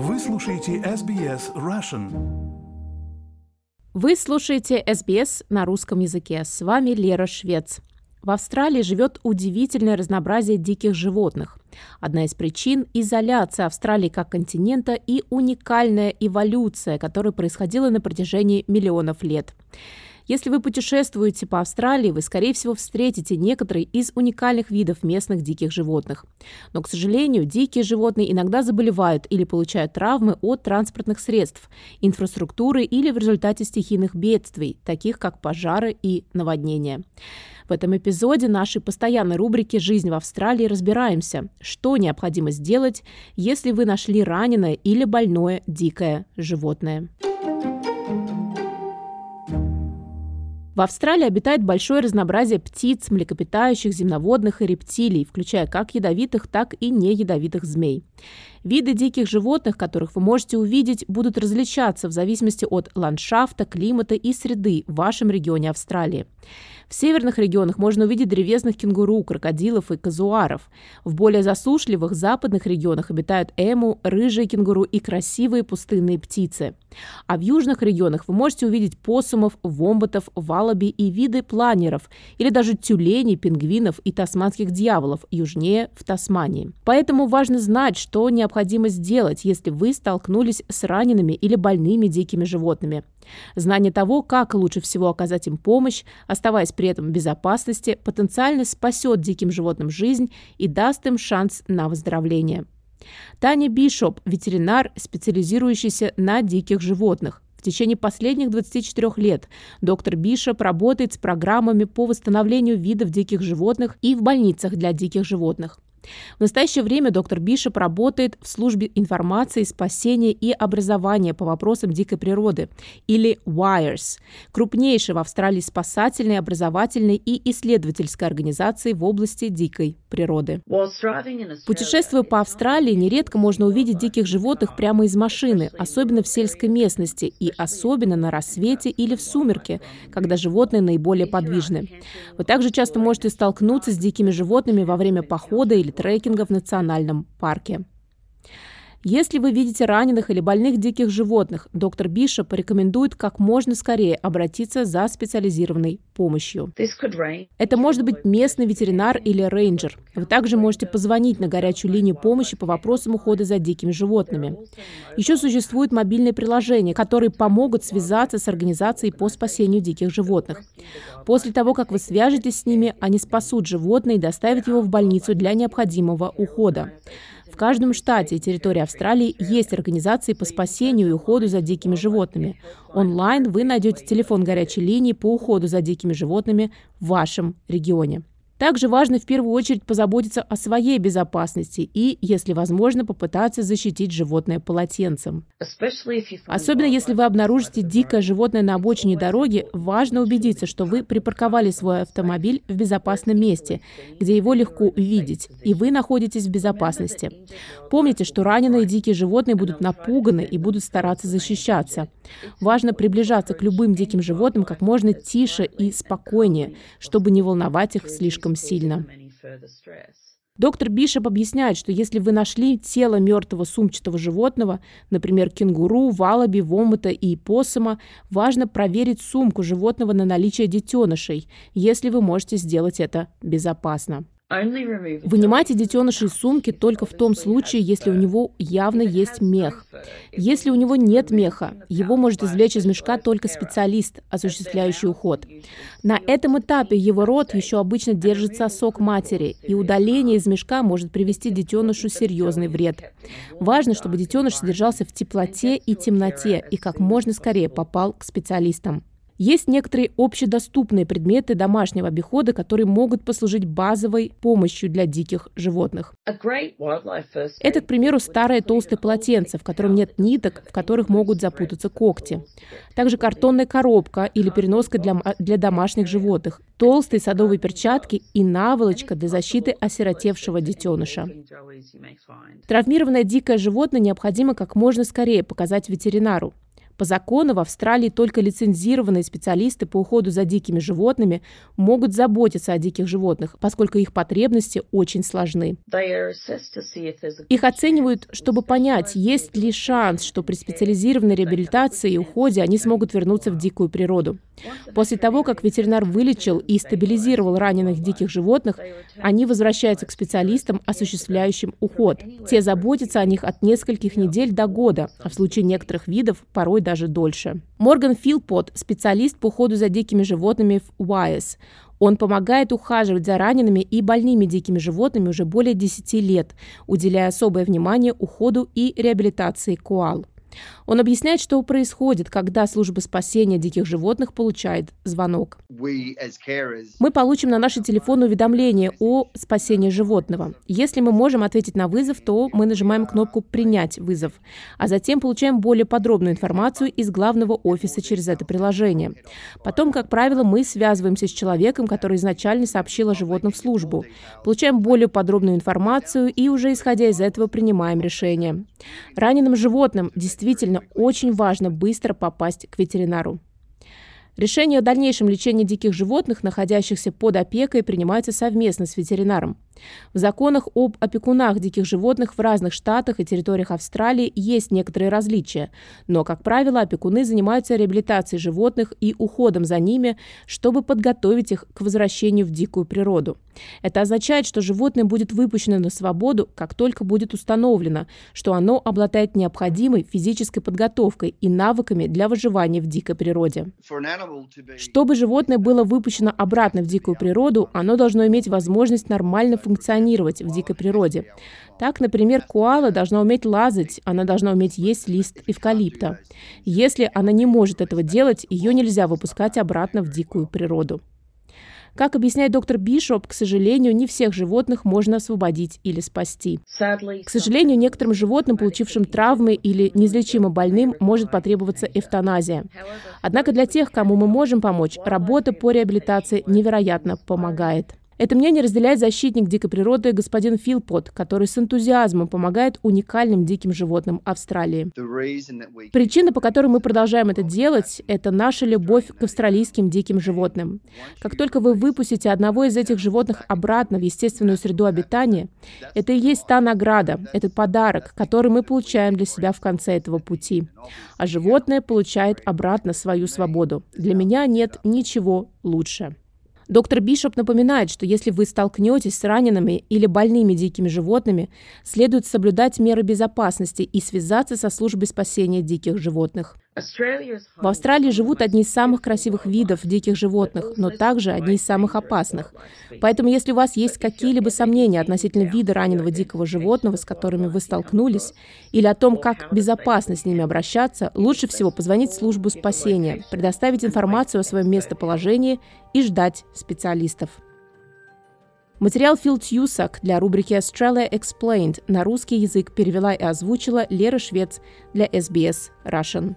Вы слушаете SBS Russian. Вы слушаете SBS на русском языке. С вами Лера Швец. В Австралии живет удивительное разнообразие диких животных. Одна из причин – изоляция Австралии как континента и уникальная эволюция, которая происходила на протяжении миллионов лет. Если вы путешествуете по Австралии, вы, скорее всего, встретите некоторые из уникальных видов местных диких животных. Но, к сожалению, дикие животные иногда заболевают или получают травмы от транспортных средств, инфраструктуры или в результате стихийных бедствий, таких как пожары и наводнения. В этом эпизоде нашей постоянной рубрики «Жизнь в Австралии» разбираемся, что необходимо сделать, если вы нашли раненое или больное дикое животное. В Австралии обитает большое разнообразие птиц, млекопитающих, земноводных и рептилий, включая как ядовитых, так и неядовитых змей. Виды диких животных, которых вы можете увидеть, будут различаться в зависимости от ландшафта, климата и среды в вашем регионе Австралии. В северных регионах можно увидеть древесных кенгуру, крокодилов и казуаров. В более засушливых западных регионах обитают эму, рыжие кенгуру и красивые пустынные птицы. А в южных регионах вы можете увидеть посумов, вомбатов, валаби и виды планеров, или даже тюленей, пингвинов и тасманских дьяволов южнее в Тасмании. Поэтому важно знать, что необходимо сделать, если вы столкнулись с ранеными или больными дикими животными. Знание того, как лучше всего оказать им помощь, оставаясь при этом в безопасности, потенциально спасет диким животным жизнь и даст им шанс на выздоровление. Таня Бишоп – ветеринар, специализирующийся на диких животных. В течение последних 24 лет доктор Бишоп работает с программами по восстановлению видов диких животных и в больницах для диких животных. В настоящее время доктор Бишоп работает в службе информации, спасения и образования по вопросам дикой природы, или WIRES, крупнейшей в Австралии спасательной, образовательной и исследовательской организации в области дикой природы. Путешествуя по Австралии, нередко можно увидеть диких животных прямо из машины, особенно в сельской местности и особенно на рассвете или в сумерке, когда животные наиболее подвижны. Вы также часто можете столкнуться с дикими животными во время похода или трекинга в национальном парке. Если вы видите раненых или больных диких животных, доктор Биша порекомендует как можно скорее обратиться за специализированной помощью. Это может быть местный ветеринар или рейнджер. Вы также можете позвонить на горячую линию помощи по вопросам ухода за дикими животными. Еще существуют мобильные приложения, которые помогут связаться с организацией по спасению диких животных. После того, как вы свяжетесь с ними, они спасут животное и доставят его в больницу для необходимого ухода. Каждом штате и территории Австралии есть организации по спасению и уходу за дикими животными. Онлайн вы найдете телефон горячей линии по уходу за дикими животными в вашем регионе. Также важно в первую очередь позаботиться о своей безопасности и, если возможно, попытаться защитить животное полотенцем. Особенно если вы обнаружите дикое животное на обочине дороги, важно убедиться, что вы припарковали свой автомобиль в безопасном месте, где его легко увидеть, и вы находитесь в безопасности. Помните, что раненые дикие животные будут напуганы и будут стараться защищаться. Важно приближаться к любым диким животным как можно тише и спокойнее, чтобы не волновать их слишком слишком сильно. Доктор Бишоп объясняет, что если вы нашли тело мертвого сумчатого животного, например, кенгуру, валаби, вомыта и посома, важно проверить сумку животного на наличие детенышей, если вы можете сделать это безопасно. Вынимайте детеныша из сумки только в том случае, если у него явно есть мех. Если у него нет меха, его может извлечь из мешка только специалист, осуществляющий уход. На этом этапе его рот еще обычно держит сосок матери, и удаление из мешка может привести детенышу серьезный вред. Важно, чтобы детеныш содержался в теплоте и темноте и как можно скорее попал к специалистам. Есть некоторые общедоступные предметы домашнего обихода, которые могут послужить базовой помощью для диких животных. Это, к примеру, старое толстое полотенце, в котором нет ниток, в которых могут запутаться когти. Также картонная коробка или переноска для, для домашних животных, толстые садовые перчатки и наволочка для защиты осиротевшего детеныша. Травмированное дикое животное необходимо как можно скорее показать ветеринару. По закону в Австралии только лицензированные специалисты по уходу за дикими животными могут заботиться о диких животных, поскольку их потребности очень сложны. Их оценивают, чтобы понять, есть ли шанс, что при специализированной реабилитации и уходе они смогут вернуться в дикую природу. После того, как ветеринар вылечил и стабилизировал раненых диких животных, они возвращаются к специалистам, осуществляющим уход. Те заботятся о них от нескольких недель до года, а в случае некоторых видов порой даже дольше. Морган Филпот – специалист по уходу за дикими животными в УАЭС. Он помогает ухаживать за ранеными и больными дикими животными уже более 10 лет, уделяя особое внимание уходу и реабилитации коал. Он объясняет, что происходит, когда служба спасения диких животных получает звонок. Мы получим на наши телефоны уведомление о спасении животного. Если мы можем ответить на вызов, то мы нажимаем кнопку «Принять вызов», а затем получаем более подробную информацию из главного офиса через это приложение. Потом, как правило, мы связываемся с человеком, который изначально сообщил о животном в службу, получаем более подробную информацию и уже исходя из этого принимаем решение. Раненым животным действительно очень важно быстро попасть к ветеринару. Решение о дальнейшем лечении диких животных, находящихся под опекой, принимается совместно с ветеринаром. В законах об опекунах диких животных в разных штатах и территориях Австралии есть некоторые различия, но, как правило, опекуны занимаются реабилитацией животных и уходом за ними, чтобы подготовить их к возвращению в дикую природу. Это означает, что животное будет выпущено на свободу, как только будет установлено, что оно обладает необходимой физической подготовкой и навыками для выживания в дикой природе. Чтобы животное было выпущено обратно в дикую природу, оно должно иметь возможность нормально функционировать функционировать в дикой природе. Так, например, коала должна уметь лазать, она должна уметь есть лист эвкалипта. Если она не может этого делать, ее нельзя выпускать обратно в дикую природу. Как объясняет доктор Бишоп, к сожалению, не всех животных можно освободить или спасти. К сожалению, некоторым животным, получившим травмы или неизлечимо больным, может потребоваться эвтаназия. Однако для тех, кому мы можем помочь, работа по реабилитации невероятно помогает. Это мнение разделяет защитник дикой природы господин Филпот, который с энтузиазмом помогает уникальным диким животным Австралии. Причина, по которой мы продолжаем это делать, это наша любовь к австралийским диким животным. Как только вы выпустите одного из этих животных обратно в естественную среду обитания, это и есть та награда, этот подарок, который мы получаем для себя в конце этого пути. А животное получает обратно свою свободу. Для меня нет ничего лучше. Доктор Бишоп напоминает, что если вы столкнетесь с ранеными или больными дикими животными, следует соблюдать меры безопасности и связаться со службой спасения диких животных. В Австралии живут одни из самых красивых видов диких животных, но также одни из самых опасных. Поэтому, если у вас есть какие-либо сомнения относительно вида раненого дикого животного, с которыми вы столкнулись, или о том, как безопасно с ними обращаться, лучше всего позвонить в службу спасения, предоставить информацию о своем местоположении и ждать специалистов. Материал Фил Тьюсак для рубрики Australia Explained на русский язык перевела и озвучила Лера Швец для SBS Russian.